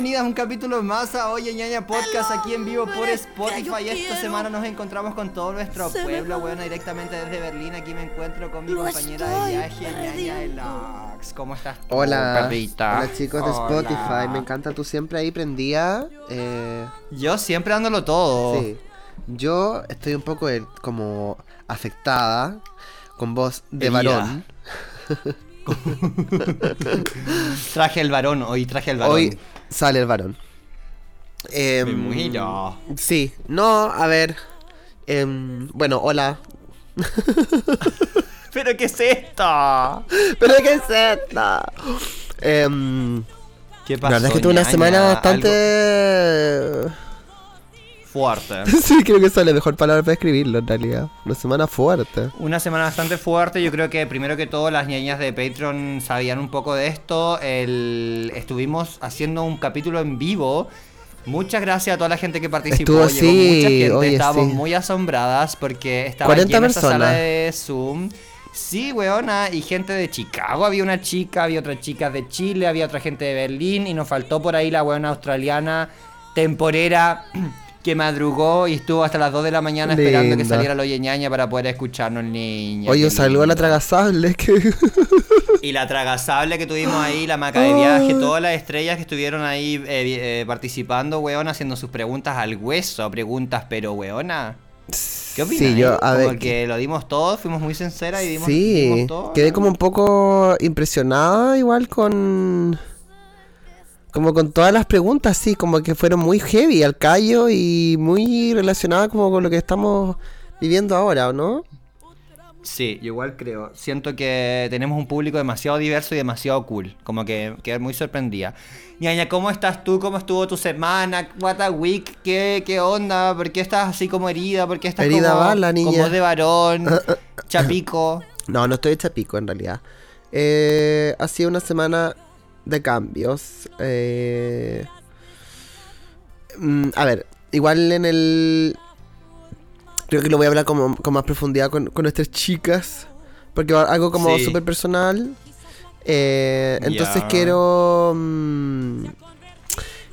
Bienvenidas a un capítulo más a Oye ñaña podcast aquí en vivo por Spotify. Esta semana nos encontramos con todo nuestro pueblo, bueno, directamente desde Berlín. Aquí me encuentro con mi compañera de viaje, ñaña Elax. ¿Cómo estás tú, Hola, perrita? hola chicos de Hola. Spotify, me encanta tú siempre ahí prendía. Eh, Yo siempre dándolo todo. sí, yo estoy un poco eh, como afectada con voz de Herida. varón. Traje el varón, hoy traje el varón. Hoy sale el varón. Me Em, muero. Sí, no, a ver. em, bueno, hola. ¿Pero qué es esto? ¿Pero qué es esto? Em, ¿Qué la pasó, verdad es que tuve una semana Algo bastante. Fuerte. Sí, creo que esa es la mejor palabra para describirlo en realidad. Una semana fuerte. Una semana bastante fuerte. Yo creo que primero que todo las ñañas de Patreon sabían un poco de esto. El... Estuvimos haciendo un capítulo en vivo. Muchas gracias a toda la gente que participó. Estuvo, Llegó sí, mucha gente. oye, Estábamos sí. muy asombradas porque estaba 40 llena esa sala personas. de Zoom. Sí, weona, y gente de Chicago, había una chica, había otra chica de Chile, había otra gente de Berlín, y nos faltó por ahí la weona australiana temporera que madrugó y estuvo hasta las 2 de la mañana esperando que saliera la ñaña para poder escucharnos, niña. Oye, un saludo a la tragasable que. Y la tragasable que tuvimos ahí, la maca de viaje, todas las estrellas que estuvieron ahí eh, eh, participando, weón, haciendo sus preguntas al hueso, preguntas, pero weona. ¿Qué opinas? Sí, yo, a como ver, que lo dimos todo, fuimos muy sinceras y dimos, Sí, dimos todo. quedé como un poco impresionada igual con... Como con todas las preguntas, sí, como que fueron muy heavy al callo y muy relacionadas como con lo que estamos viviendo ahora, ¿o no? Sí, yo igual creo. Siento que tenemos un público demasiado diverso y demasiado cool. Como que quedé muy sorprendida. Ñaña, ¿cómo estás tú? ¿Cómo estuvo tu semana? What a week? ¿Qué, qué onda? ¿Por qué estás así como herida? ¿Por qué estás Herida como, bala, niña. como de varón? chapico. No, no estoy hecha pico en realidad. Eh, ha sido una semana de cambios. eh, mm, a ver, igual en el... Creo que lo voy a hablar como, con más profundidad con, con nuestras chicas. Porque va- algo como Sí. súper personal. Eh, entonces quiero... mm,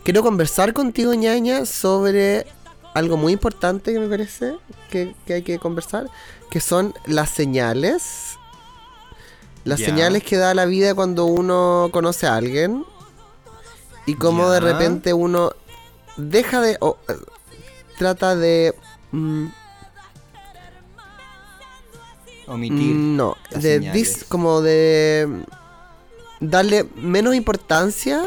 quiero conversar contigo, ñaña, sobre algo muy importante que me parece que, que hay que conversar. Que son las señales. Las señales que da la vida cuando uno conoce a alguien. Y cómo de repente uno deja de... o, eh, trata de... mm, Omitir. Mm, No, de dis- como de darle menos importancia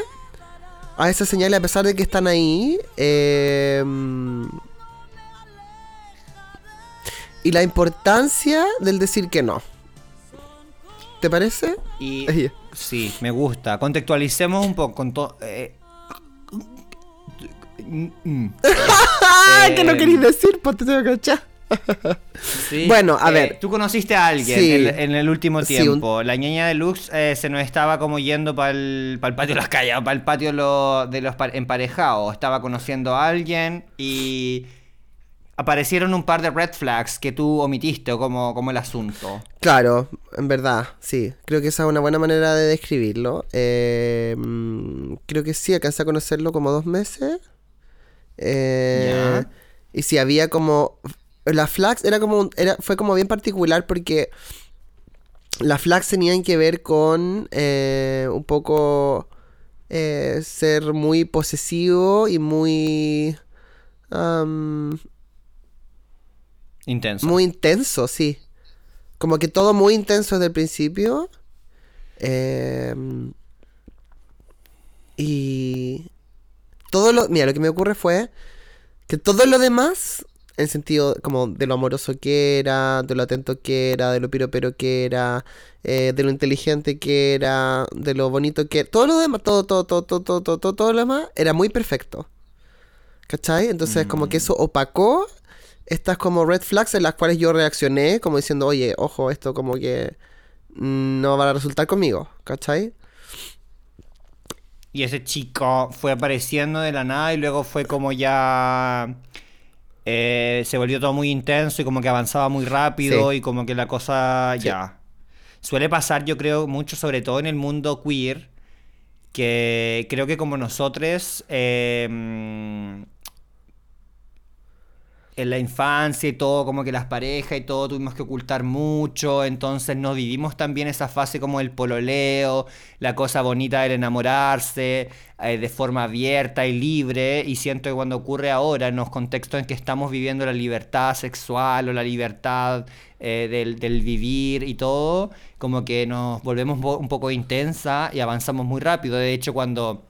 a esas señales a pesar de que están ahí. eh, y la importancia del decir que no. ¿Te parece? Y sí, me gusta. Contextualicemos un poco con todo. Eh, que no Eh, queréis decir, pues te tengo que echar. Sí, Bueno, a eh, ver. Tú conociste a alguien Sí. en, en el último Sí, un- tiempo. La ñaña de Lux eh, se nos estaba como yendo para el, patio de las calles, para el patio lo- de los pa- emparejados. Estaba conociendo a alguien y aparecieron un par de red flags que tú omitiste, o como, como el asunto. Claro, en verdad, sí. Creo que esa es una buena manera de describirlo. Eh, mm, creo que sí, alcancé a conocerlo como dos meses. Eh, Ya. Y sí, había como... La flags era como un- era, fue como bien particular porque las flags tenían que ver con eh, un poco eh, ser muy posesivo y muy... Intenso. muy intenso, sí. Como que todo muy intenso desde el principio. Eh, y todo lo. Mira, lo que me ocurre fue que todo lo demás, en sentido como de lo amoroso que era, de lo atento que era, de lo piropero que era, eh, de lo inteligente que era, de lo bonito que Todo lo demás, todo, todo, todo, todo, todo, todo, todo, todo lo demás era muy perfecto. ¿Cachai? Entonces, como que eso opacó estas como red flags en las cuales yo reaccioné, como diciendo, oye, ojo, esto como que no va a resultar conmigo, ¿cachai? Y ese chico fue apareciendo de la nada y luego fue como ya... eh, se volvió todo muy intenso y como que avanzaba muy rápido Sí. y como que la cosa Sí. ya... Suele pasar, yo creo, mucho, sobre todo en el mundo queer, que creo que como nosotros eh, en la infancia y todo, como que las parejas y todo tuvimos que ocultar mucho, entonces no vivimos también esa fase como el pololeo, la cosa bonita del enamorarse, eh, de forma abierta y libre, y siento que cuando ocurre ahora, en los contextos en que estamos viviendo la libertad sexual o la libertad eh, del, del vivir y todo, como que nos volvemos un po- un poco intensa y avanzamos muy rápido. De hecho, cuando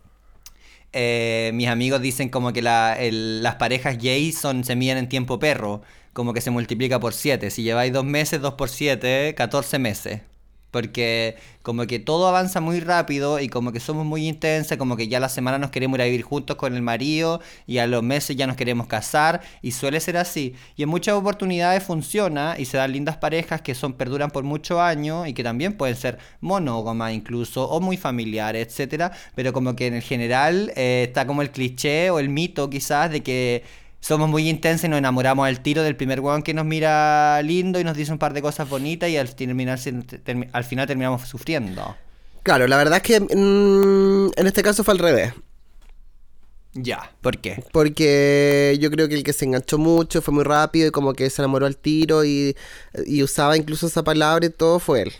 eh, mis amigos dicen como que las parejas gays son, se miden en tiempo perro, como que se multiplica por 7. Si lleváis 2 meses, 2 por 7, 14 meses. Porque como que todo avanza muy rápido y como que somos muy intensos, como que ya la semana nos queremos ir a vivir juntos con el marido y a los meses ya nos queremos casar y suele ser así. Y en muchas oportunidades funciona y se dan lindas parejas que son perduran por muchos años y que también pueden ser monógamas incluso o muy familiares, etcétera, pero como que en el general eh, está como el cliché o el mito quizás de que somos muy intensos y nos enamoramos al tiro del primer weón que nos mira lindo y nos dice un par de cosas bonitas y al, terminar, final terminamos sufriendo. Claro, la verdad es que mm, en este caso fue al revés. Ya, ¿por qué? Porque yo creo que el que se enganchó mucho fue muy rápido y como que se enamoró al tiro y, y usaba incluso esa palabra y todo fue él.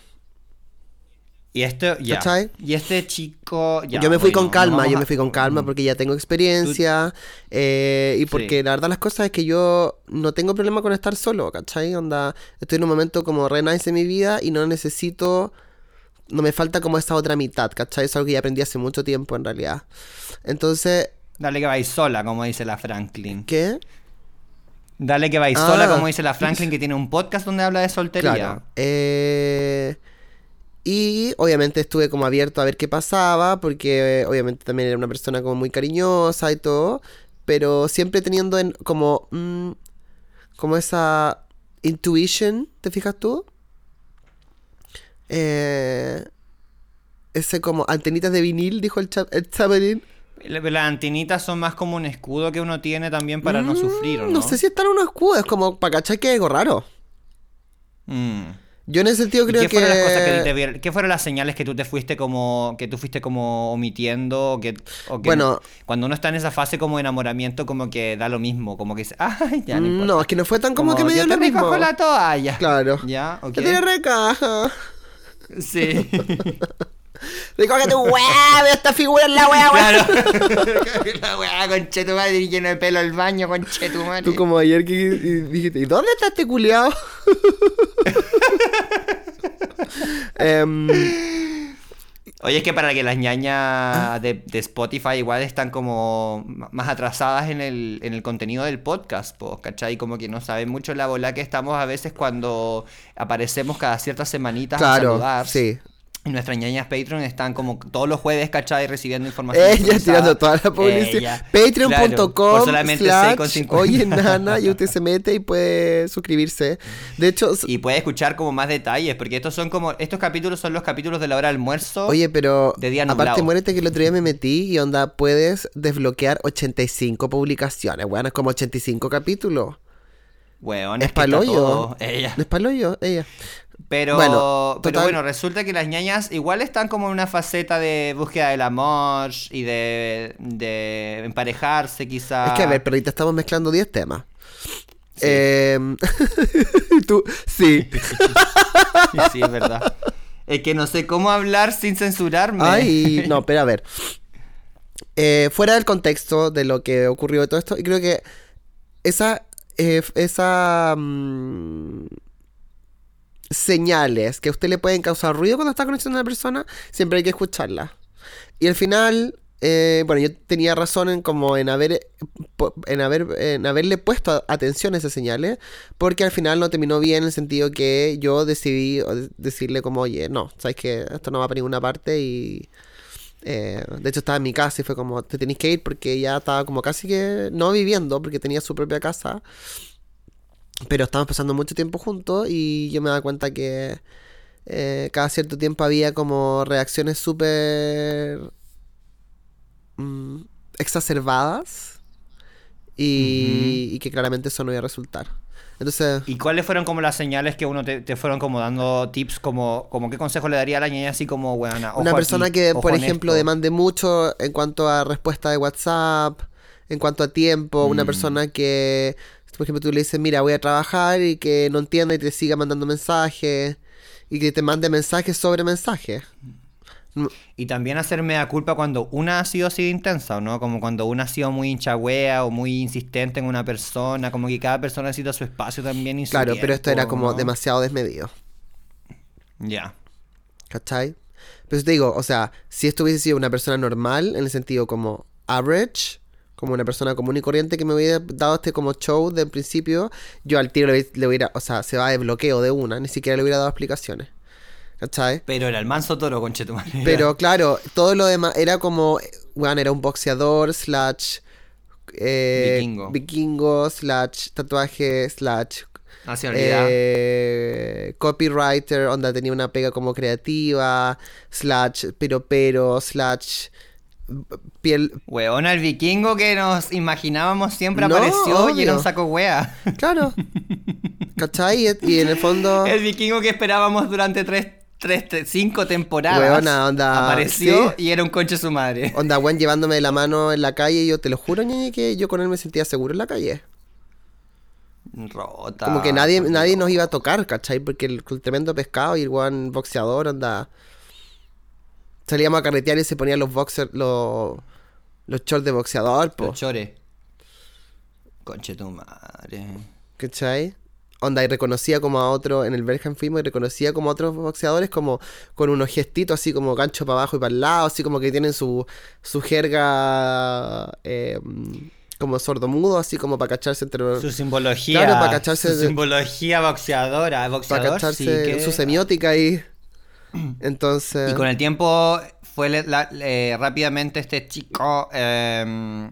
Y esto. Y este chico, ya. yo me fui bueno, con calma, yo me fui con calma porque ya tengo experiencia eh, y porque Sí. la verdad las cosas es que yo no tengo problema con estar solo, ¿cachai? Onda, estoy en un momento como re nice en mi vida y no necesito, no me falta como esa otra mitad, ¿cachai? Es algo que ya aprendí hace mucho tiempo en realidad. Entonces, Dale que vais sola, como dice la Franklin. ¿qué? Dale que vais Ah. sola, como dice la Franklin, que tiene un podcast donde habla de soltería. Claro. Eh, y obviamente estuve como abierto a ver qué pasaba, porque eh, obviamente también era una persona como muy cariñosa y todo, pero siempre teniendo en como, mm, como esa intuition, ¿te fijas tú? Eh, ese como antenitas de vinil, dijo el, cha el Las antenitas son más como un escudo que uno tiene también para no sufrir, ¿o no? Mm, No sé si están unos escudos, es como para cachar que hay algo raro. Mm. Yo en ese sentido ¿Y creo qué que... fueron las cosas que a ti te vieron- ¿Qué fueron las señales que tú te fuiste como que tú fuiste como omitiendo o que, o que Bueno. cuando uno está en esa fase como de enamoramiento como que da lo mismo, como que dice, ay, ya no Mm, importa. No, es que no fue tan como, que me dio yo lo te mismo. recojo la toalla. Claro. Ya, ok. Que tiene recaja. Sí. Recoge tu hueá, ve esta figura en la hueá, claro. la weá, conchetumadre, lleno de pelo al baño, conchetumadre. Tú como ayer que dijiste, ¿y dónde está este culiao? Em, Oye, es que para que las ñañas de, de Spotify igual están como más atrasadas en el, en el contenido del podcast, pues, ¿cachai? Como que no saben mucho la bola que estamos a veces cuando aparecemos cada ciertas semanitas a claro, saludar. sí. Nuestras ñañas Patreon están como todos los jueves, ¿cachai? Recibiendo información. Ella tirando toda la publicidad. Claro, Patreon.com solamente slash 6,50. Oye Nana y usted se mete y puede suscribirse. De hecho, Y puede escuchar como más detalles, porque estos son como, estos capítulos son los capítulos de la hora de almuerzo. oye, pero de día aparte nublado. muérete que el otro día me metí y onda, puedes desbloquear 85 publicaciones. Bueno, es como 85 capítulos. Weón, Es es paloyo. Ella. Es paloyo, ella. Pero Bueno, pero bueno, resulta que las ñañas igual están como en una faceta de búsqueda del amor y de, de emparejarse quizá. Es que a ver, pero ahorita estamos mezclando 10 temas. Sí. Em, tú, sí. Sí, es verdad. Es que no sé cómo hablar sin censurarme. Ay, no, pero a ver. Eh, fuera del contexto de lo que ocurrió de todo esto, y creo que esa, eh, esa mm, señales que a usted le pueden causar ruido cuando está conociendo a una persona, siempre hay que escucharlas. Y al final, eh, bueno, yo tenía razón en como en haber en haber en haberle puesto atención a esas señales, porque al final no terminó bien en el sentido que yo decidí decirle como, oye, no, sabes que esto no va para ninguna parte y eh, de hecho estaba en mi casa y fue como, te tenéis que ir porque ya estaba como casi que no viviendo porque tenía su propia casa. Pero estábamos pasando mucho tiempo juntos y yo me daba cuenta que eh, cada cierto tiempo había como reacciones súper mm, exacerbadas y, y que claramente eso no iba a resultar. Entonces, ¿Y cuáles fueron como las señales que uno te, te fueron como dando tips como, como qué consejo le daría a la ñaña así como buena? una persona que, por ejemplo, demande mucho en cuanto a respuesta de WhatsApp, en cuanto a tiempo, una Mm. persona que, por ejemplo, tú le dices, mira, voy a trabajar y que no entienda y te siga mandando mensajes y que te mande mensajes sobre mensajes. Y también hacerme la culpa cuando una ha sido así de intensa, ¿no? Como cuando una ha sido muy hinchagüea o muy insistente en una persona, como que cada persona necesita su espacio también y su Claro, pero esto era como ¿no? demasiado desmedido. Ya. ¿Cachai? Pero te digo, o sea, si esto hubiese sido una persona normal, en el sentido como average, como una persona común y corriente que me hubiera dado este como show del principio, yo al tiro le, le hubiera, o sea, se va de bloqueo de una, ni siquiera le hubiera dado explicaciones. ¿Cachai? Pero era el manso toro, conchetumare. Pero claro, todo lo demás era como, bueno, era un boxeador, slash eh, Vikingo. vikingo, slash tatuaje, slash Nacionalidad. eh, copywriter, onda tenía una pega como creativa, slash pero pero, slash piel, Weona, el vikingo que nos imaginábamos siempre No, apareció y era un saco wea. claro, ¿cachai? Y, en el fondo, El vikingo que esperábamos durante tres, tres, cinco temporadas. Weona, onda, Apareció ¿sí? y era un conche su madre. onda, weón, llevándome de la mano en la calle, y yo te lo juro, ñaña, que yo con él me sentía seguro en la calle. Rota. Como que nadie, nadie nos iba a tocar, ¿cachai? Porque el, el tremendo pescado y el buen boxeador, anda. Salíamos a carretear y se ponían los boxers, los, los shorts de boxeador, po. Los chores. Conche tu madre. ¿Cachai? Onda, y reconocía como a otro, en el Berkham fuimos y reconocía como a otros boxeadores como con unos gestitos así como gancho para abajo y para el lado, así como que tienen su, su jerga eh, como sordomudo, así como para cacharse entre... Su simbología. Claro, para cacharse Su simbología boxeadora. para Boxeador, cacharse sí, que- su semiótica ahí. Entonces... Y con el tiempo fue la- eh, rápidamente este chico em,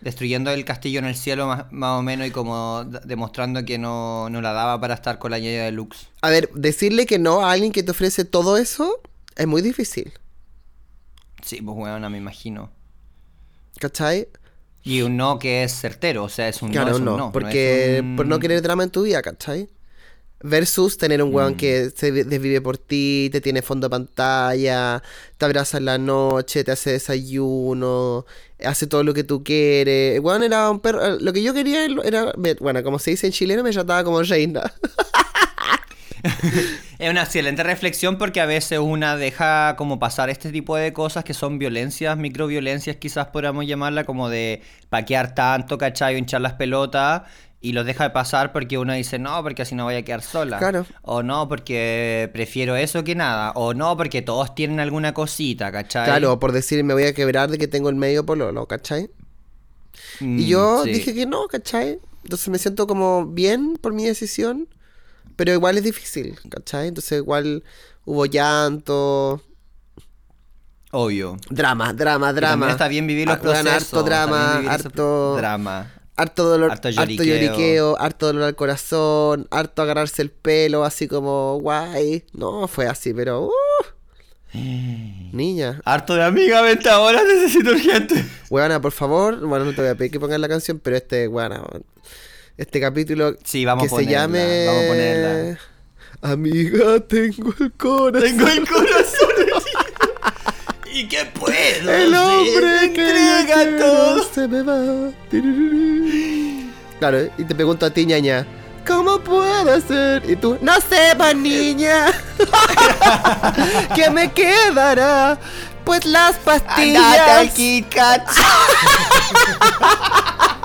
destruyendo el castillo en el cielo más, más o menos y como demostrando que no, no la daba para estar con la ñaya de Lux. A ver, decirle que no a alguien que te ofrece todo eso es muy difícil, Sí, pues bueno, me imagino. ¿cachai? Y un no que es certero, o sea, es un Claro, no, es un no, no. porque un- por no querer drama en tu vida, ¿cachai? Versus tener un Mm. weón que se vi- desvive por ti, te tiene fondo de pantalla, te abraza en la noche, te hace desayuno, hace todo lo que tú quieres. El weón era un perro. Lo que yo quería era. Bueno, como se dice en chileno, me trataba como reina. Es una excelente reflexión porque a veces una deja como pasar este tipo de cosas que son violencias, microviolencias quizás podríamos llamarla, como de paquear tanto, ¿cachai? Hinchar las pelotas y los deja de pasar porque uno dice no, porque así no voy a quedar sola. Claro. O no, porque prefiero eso que nada. O no, porque todos tienen alguna cosita, ¿cachai? Claro, por decir, me voy a quebrar de que tengo el medio pololo, ¿cachai? Mm, Y yo sí. dije que no, ¿cachai? Entonces me siento como bien por mi decisión, pero igual es difícil, ¿cachai? Entonces igual hubo llanto, Obvio. drama, drama, drama. también está bien vivir los Ah, procesos. Harto drama, harto, Drama. Harto dolor, harto harto lloriqueo. lloriqueo, harto dolor al corazón, harto agarrarse el pelo, así como guay. No, fue así, pero... uh, niña, Harto de amiga, vente ahora, necesito urgente. Weona, por favor, bueno, no te voy a pedir que pongas la canción, pero este, weona, este capítulo Sí, vamos que a ponerla. se llame... Vamos a ponerla. Amiga, tengo el corazón. Tengo el corazón. ¿Y qué puedo? El hombre hacer? que entrega todo. se me va. Claro, y te pregunto a ti, ñaña, ¿cómo puede ser? Y tú, no sé, pa' niña. ¿Qué me quedará? Pues las Andate pastillas. al Kit Kat.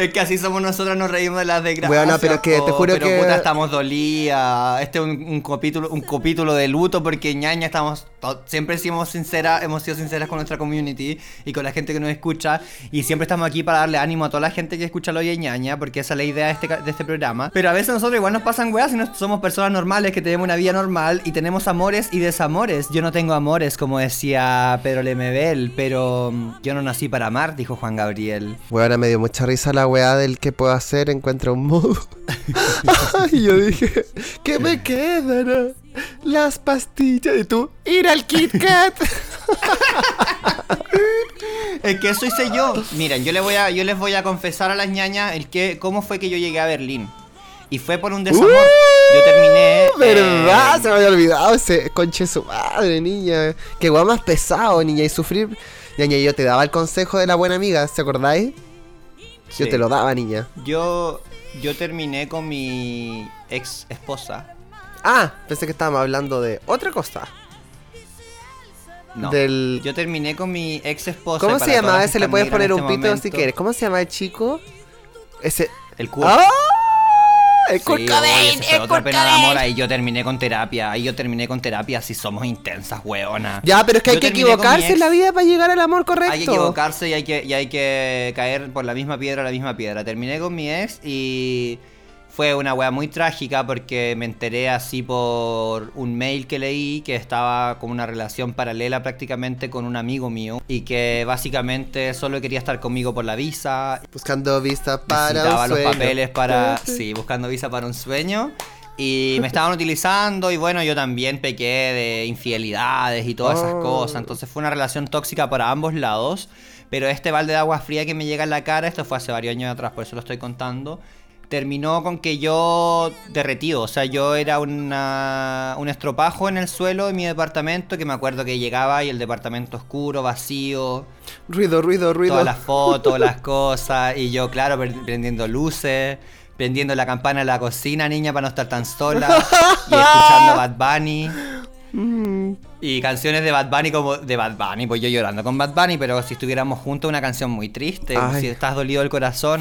Es que así somos nosotros, nos reímos de las desgracias. Weona, pero es que te juro pero que- puta, estamos dolías. Este es un, un capítulo, un capítulo de luto porque ñaña estamos. Siempre hemos, sincera, hemos sido sinceras con nuestra community y con la gente que nos escucha. Y siempre estamos aquí para darle ánimo a toda la gente que escucha lo de ñaña, porque esa es la idea de este, de este programa. Pero a veces nosotros igual nos pasan weas y no somos personas normales que tenemos una vida normal y tenemos amores y desamores. Yo no tengo amores, como decía Pedro Lemebel, pero mm, yo no nací para amar, dijo Juan Gabriel. Weona, me dio mucha risa la weá del que puedo hacer, encuentra un modo. y yo dije, ¿qué me quedará? Las pastillas. Y tú, ir al Kit Kat. Es que eso hice yo. Miren, yo les voy a, yo les voy a confesar a las ñañas el que, cómo fue que yo llegué a Berlín. Y fue por un desamor. yo terminé. Uh, ¿Verdad? eh, Se me había olvidado ese conche su madre, niña. Qué guay más pesado, niña. Y sufrir. Niña, yo te daba el consejo de la buena amiga, ¿se acordáis? Yo te lo daba, niña. Yo, yo terminé con mi ex esposa. Ah, pensé que estábamos hablando de otra cosa. No. Del- Yo terminé con mi ex esposa. ¿Cómo se llamaba ese? Le puedes poner un este pito si quieres. ¿Cómo se llama el chico? Ese. El Kurt. ¡Ah! El Sí, Kurt oye, Cobain, el Kurt Cobain. amor. Ahí yo terminé con terapia. Ahí yo terminé con terapia. Si somos intensas, weona. Ya, pero es que hay que equivocarse en la vida para llegar al amor correcto. Hay que equivocarse y hay que, y hay que caer por la misma piedra, la misma piedra. Terminé con mi ex y fue una wea muy trágica porque me enteré así por un mail que leí que estaba con una relación paralela prácticamente con un amigo mío y que básicamente solo quería estar conmigo por la visa. Buscando vista para Necesitaba un los sueño. papeles para... Sí. Sí, buscando visa para un sueño. Y me estaban utilizando y bueno, yo también pequé de infidelidades y todas esas Oh. cosas. Entonces fue una relación tóxica para ambos lados. Pero este balde de agua fría que me llega en la cara, esto fue hace varios años atrás, por eso lo estoy contando. Terminó con que yo derretido, o sea, yo era una, un estropajo en el suelo de mi departamento, que me acuerdo que llegaba y el departamento oscuro, vacío, Ruido, ruido, ruido. todas las fotos, las cosas, y yo, claro, pre- prendiendo luces, prendiendo la campana en la cocina, niña, para no estar tan sola, y escuchando Bad Bunny. Mm. Y canciones de Bad Bunny como de Bad Bunny, pues yo llorando con Bad Bunny, pero si estuviéramos juntos una canción muy triste, Ay. si estás dolido el corazón.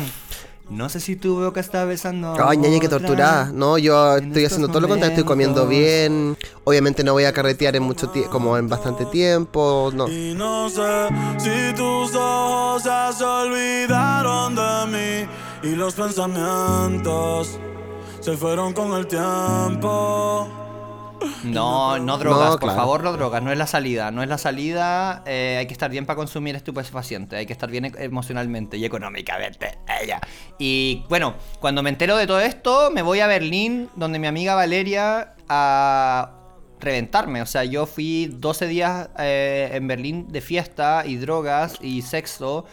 No sé si tú veo que estás besando. a Ay, ñaña, que torturada. No, yo estoy haciendo todo lo contrario, estoy comiendo bien. Obviamente no voy a carretear en mucho tiempo, como en bastante tiempo. No. Y no sé si tus ojos ya se olvidaron de mí y los pensamientos se fueron con el tiempo. No, no drogas, por claro. favor, no drogas, no es la salida, no es la salida, eh, hay que estar bien para consumir estupefacientes, hay que estar bien e- emocionalmente y económicamente, ella. Y bueno, cuando me entero de todo esto, me voy a Berlín, donde mi amiga Valeria, a reventarme, o sea, yo fui 12 días eh, en Berlín de fiesta y drogas y sexo,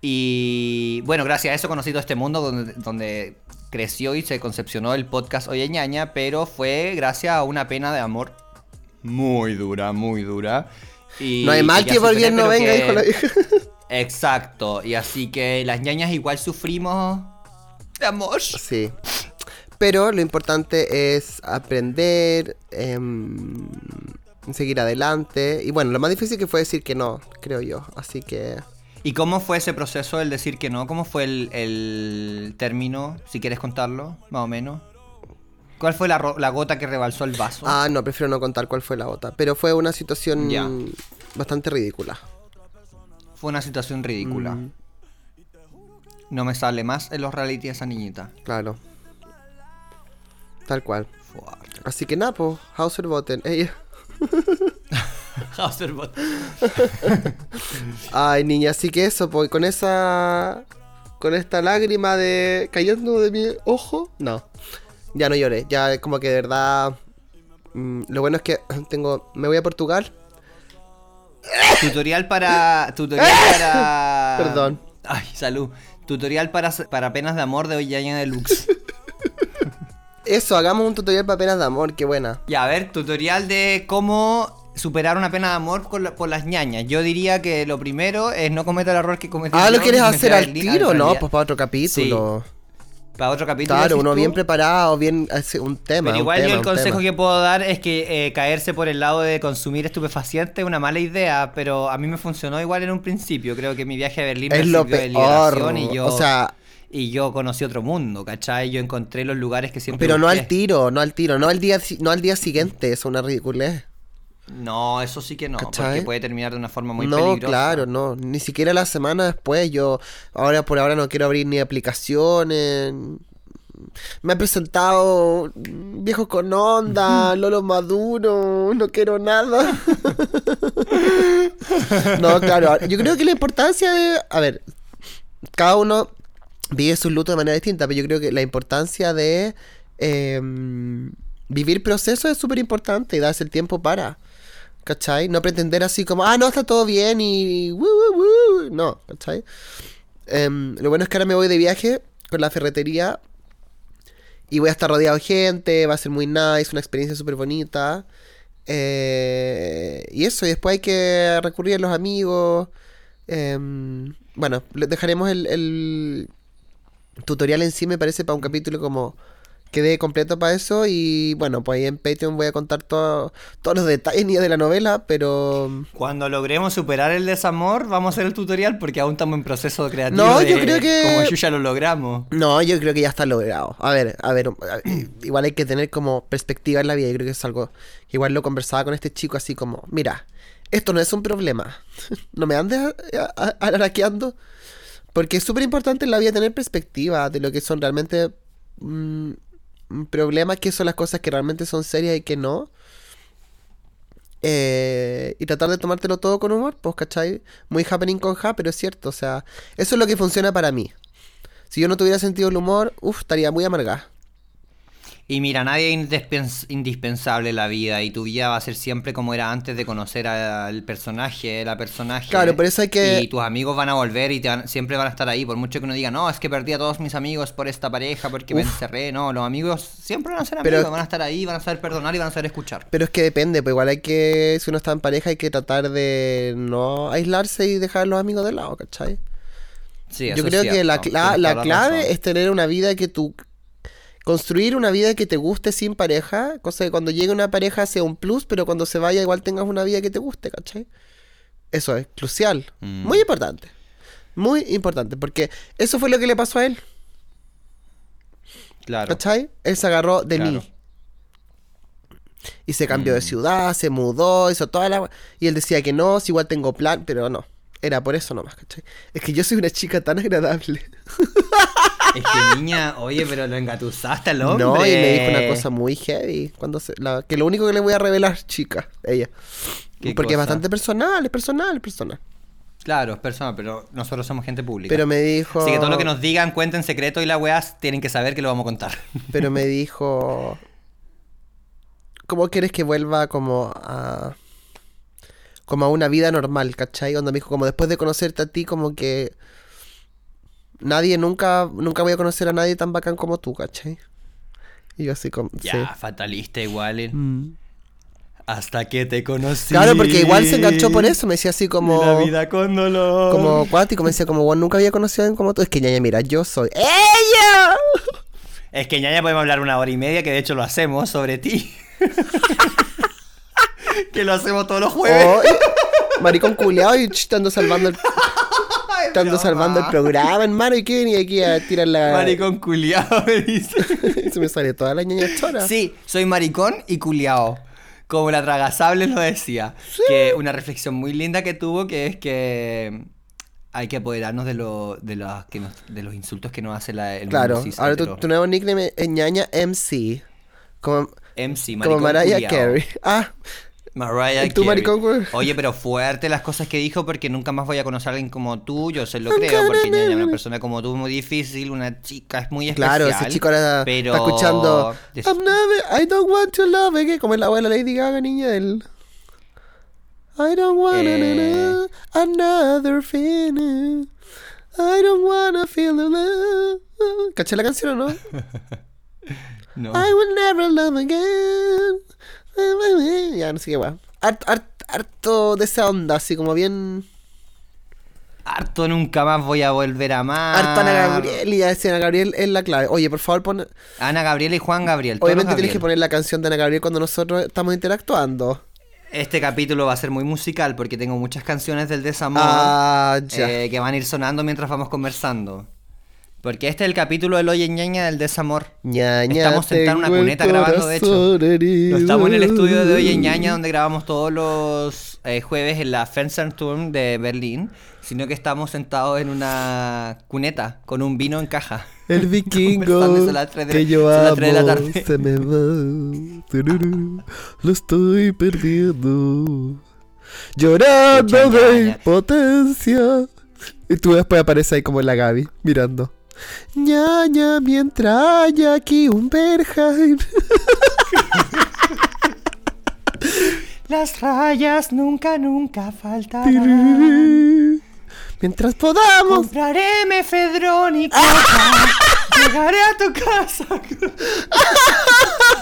y bueno, gracias a eso conocí todo este mundo donde, donde creció y se concepcionó el podcast Oye Ñaña, pero fue gracias a una pena de amor muy dura, muy dura. Y No hay mal que por bien no venga, que- dijo la. Exacto, y así que las ñañas igual sufrimos de amor. Sí. Pero lo importante es aprender, em, seguir adelante. Y bueno, lo más difícil que fue decir que no, creo yo. Así que... ¿Y cómo fue ese proceso del decir que no? ¿Cómo fue el, el término, si quieres contarlo, más o menos? ¿Cuál fue la, la gota que rebalsó el vaso? Ah, no, prefiero no contar cuál fue la otra. Pero fue una situación bastante ridícula. Fue una situación ridícula. Mm. No me sale más en los reality esa niñita. Claro. Tal cual. Fuerte. Así que pues, Hauser Botten. Ella. Hauserbot. Ay, niña, así que eso, pues, con esa. Con esta lágrima de. cayendo de mi ojo. No. Ya no lloré. Ya como que de verdad. mm, lo bueno es que tengo. Me voy a Portugal. Tutorial para. Tutorial para. Perdón. Ay, salud. Tutorial para, para penas de amor de Oyaña Deluxe. Eso, hagamos un tutorial para penas de amor, qué buena. Ya, a ver, tutorial de cómo superar una pena de amor con la- por las ñañas. Yo diría que lo primero es no cometer el error que cometí. Ah, ¿lo quieres me hacer al tiro? No, pues para otro capítulo. Para otro capítulo. Claro, uno tú. bien preparado, bien. un tema. Pero igual tema, yo el consejo tema. que puedo dar es que eh, caerse por el lado de consumir estupefacientes es una mala idea, pero a mí me funcionó igual en un principio. Creo que mi viaje a Berlín me Es lo sirvió peor. y yo, O sea, y yo conocí otro mundo, ¿cachai? Yo encontré los lugares que siempre pero no al tiro, no al tiro, no al día, no al día siguiente, es una ridiculez. No, eso sí que no, ¿Cachai? porque puede terminar de una forma muy no, peligrosa. claro, no. Ni siquiera la semana después. Yo ahora por ahora no quiero abrir ni aplicaciones. Me ha presentado viejos con onda, Lolo Maduro, no quiero nada. no, claro, yo creo que la importancia de... A ver, cada uno vive su luto de manera distinta, pero yo creo que la importancia de... em, vivir procesos es súper importante y darse el tiempo para. ¿Cachai? No pretender así como, ah, no, está todo bien y... woo, woo, woo". No, ¿cachai? Em, lo bueno es que ahora me voy de viaje con la ferretería y voy a estar rodeado de gente, va a ser muy nice, una experiencia súper bonita. Eh, y eso, y después hay que recurrir a los amigos. Em, bueno, dejaremos el, el tutorial en sí, me parece, para un capítulo como quedé completo para eso. Y bueno, pues ahí en Patreon voy a contar todo- todos los detalles ni de la novela, pero. Cuando logremos superar el desamor, vamos a hacer el tutorial porque aún estamos en proceso creativo. No, de yo creo que- Como yo ya lo logramos. No, yo creo que ya está logrado. A ver, a ver, a ver, igual hay que tener como perspectiva en la vida. Yo creo que es algo igual lo conversaba con este chico así como, mira, esto no es un problema. no me andes araqueando. Porque es súper importante en la vida tener perspectiva de lo que son realmente mm, problemas, que son las cosas que realmente son serias y que no. Eh, y tratar de tomártelo todo con humor, pues, ¿cachai? Muy happening con ja, pero es cierto, o sea, eso es lo que funciona para mí. Si yo no tuviera sentido el humor, uff, estaría muy amargada. Y mira, nadie es indispens- indispensable en la vida y tu vida va a ser siempre como era antes de conocer al personaje, la personaje. Claro, por eso hay que- Y tus amigos van a volver y te van- siempre van a estar ahí, por mucho que uno diga, no, es que perdí a todos mis amigos por esta pareja, porque me encerré. No, los amigos siempre van a ser Pero- amigos, van a estar ahí, van a saber perdonar y van a saber escuchar. Pero es que depende, pues igual hay que, si uno está en pareja, hay que tratar de no aislarse y dejar a los amigos de lado, ¿cachai? Sí, Yo eso es creo que la, la clave razón. es tener una vida que tú... Construir una vida que te guste sin pareja, cosa que cuando llegue una pareja sea un plus, pero cuando se vaya igual tengas una vida que te guste, ¿cachai? Eso es crucial. Mm. Muy importante. Muy importante, porque eso fue lo que le pasó a él, Claro. ¿cachai? Él se agarró de Claro. mí. Y se cambió Mm. de ciudad, se mudó, hizo toda la... Y él decía que no, si igual tengo plan, pero no. Era por eso nomás, ¿cachai? Es que yo soy una chica tan agradable. Es que niña, oye, pero lo engatusaste al hombre. No, y me dijo una cosa muy heavy. Cuando se, la- que lo único que le voy a revelar, chica, ella. ¿Qué Porque es bastante personal, es personal, es personal. Claro, es personal, pero nosotros somos gente pública. Pero me dijo. Así que todo lo que nos digan, cuenten secreto y las weas tienen que saber que lo vamos a contar. Pero me dijo. ¿Cómo quieres que vuelva como a. como a una vida normal, ¿cachai? Onda me dijo, como después de conocerte a ti, como que. Nadie, nunca, nunca voy a conocer a nadie tan bacán como tú, ¿cachai? Y yo así como. Ya, sí. fatalista igual. eh. Mm. Hasta que te conocí. Claro, porque igual se enganchó por eso, me decía así como. De La vida con dolor. como cuático, me decía como, bueno, nunca había conocido a alguien como tú. Es que ñaña, mira, yo soy ella. Es que ñaña podemos hablar una hora y media, que de hecho lo hacemos sobre ti. que lo hacemos todos los jueves. Oh, maricón culeado y ch, te ando salvando el, Ay, te ando broma. salvando el programa, hermano. ¿Y qué venía aquí a tirar la. Maricón culiao, me dice. Se me sale toda la ñaña chora. Sí, soy maricón y culiao. Como la tragasable lo decía. Que una reflexión muy linda que tuvo que es que hay que apoderarnos de, lo, de, los, que nos- de los insultos que nos hace la, el Claro, mundo ahora tu, nuevo nickname es ñaña MC. Como, MC, como maricón Mariah culiao. Carey. Ah, Mariah ¿Y tú, Carey. maricón, güey? Oye, pero fuerte las cosas que dijo porque nunca más voy a conocer a alguien como tú. Yo se lo creo porque una persona como tú es muy difícil, una chica es muy especial. claro, ese chico ahora pero... está escuchando. I'm never, I don't want to love again. Como es la abuela Lady Gaga, niña del. I don't wanna Eh. another feeling. I don't wanna feel the love. ¿Caché la canción o no? No. I will never love again. Ya, no sé qué va. Harto, harto, harto de esa onda, así como bien. Harto nunca más voy a volver a amar. Harto Ana Gabriel. Y decía Ana Gabriel es la clave. Oye, por favor, pon. Ana Gabriel y Juan Gabriel. Obviamente los tienes que Gabriel. poner la canción de Ana Gabriel cuando nosotros estamos interactuando. Este capítulo va a ser muy musical porque tengo muchas canciones del desamor Ah, eh, que van a ir sonando mientras vamos conversando. Porque este es el capítulo del Oye ñaña del desamor. Ñaña, Estamos sentados en una cuneta grabando, de hecho. herido. No estamos en el estudio de Oye ñaña donde grabamos todos los eh, jueves en la Fernsehturm de Berlín, sino que estamos sentados en una cuneta con un vino en caja. El vikingo las de- que yo amo tres de la tarde. se me va. Lo estoy perdiendo. Llorando de ñaña. impotencia. Y tú después apareces ahí como la Gaby, mirando. Ñaña mientras hay aquí un Berheim. Las rayas nunca, nunca faltarán. Mientras podamos. Compraré mefedrón y coca. Llegaré a tu casa.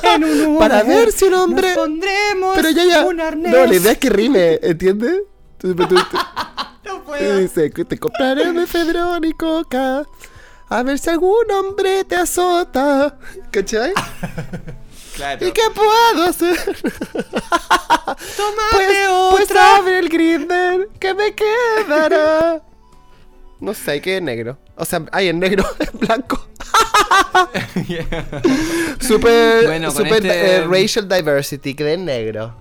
en un Uber. Para ver si un hombre- Nos pondremos Pero ya, ya. un arnés. No, la idea es que rime, ¿entiendes? Tú- tú- tú- No puedo. Dice te compraré mefedrón y coca. A ver si algún hombre te azota. ¿Cachai? Claro. ¿Y qué puedo hacer? Tómate Pues, pues otra. abre el grinder que me quedará. No sé, que es negro. O sea, hay en negro, en blanco. Super, Bueno, super este- eh, racial diversity, que es negro.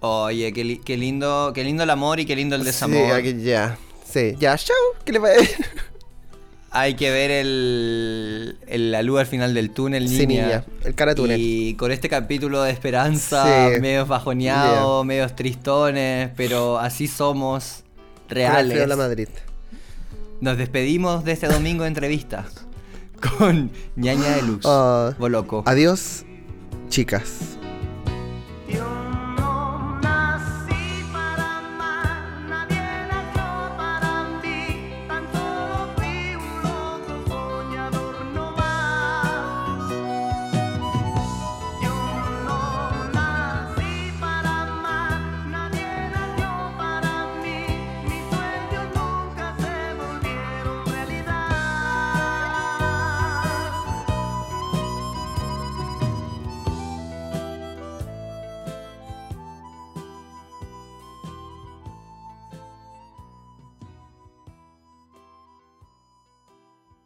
Oye, qué, li- qué lindo, qué lindo el amor y qué lindo el Sí, desamor. aquí ya. Sí, ya, show. ¿Qué le va a decir? Hay que ver el, el- la luz al final del túnel, niña. Sí, niña, el cara túnel. Y con este capítulo de esperanza, Sí. medios bajoneados, medios tristones, pero así somos reales. Alfredo La Madrid. Nos despedimos de este domingo de entrevista con ñaña deluxe. Ah. Boloco. Adiós, chicas.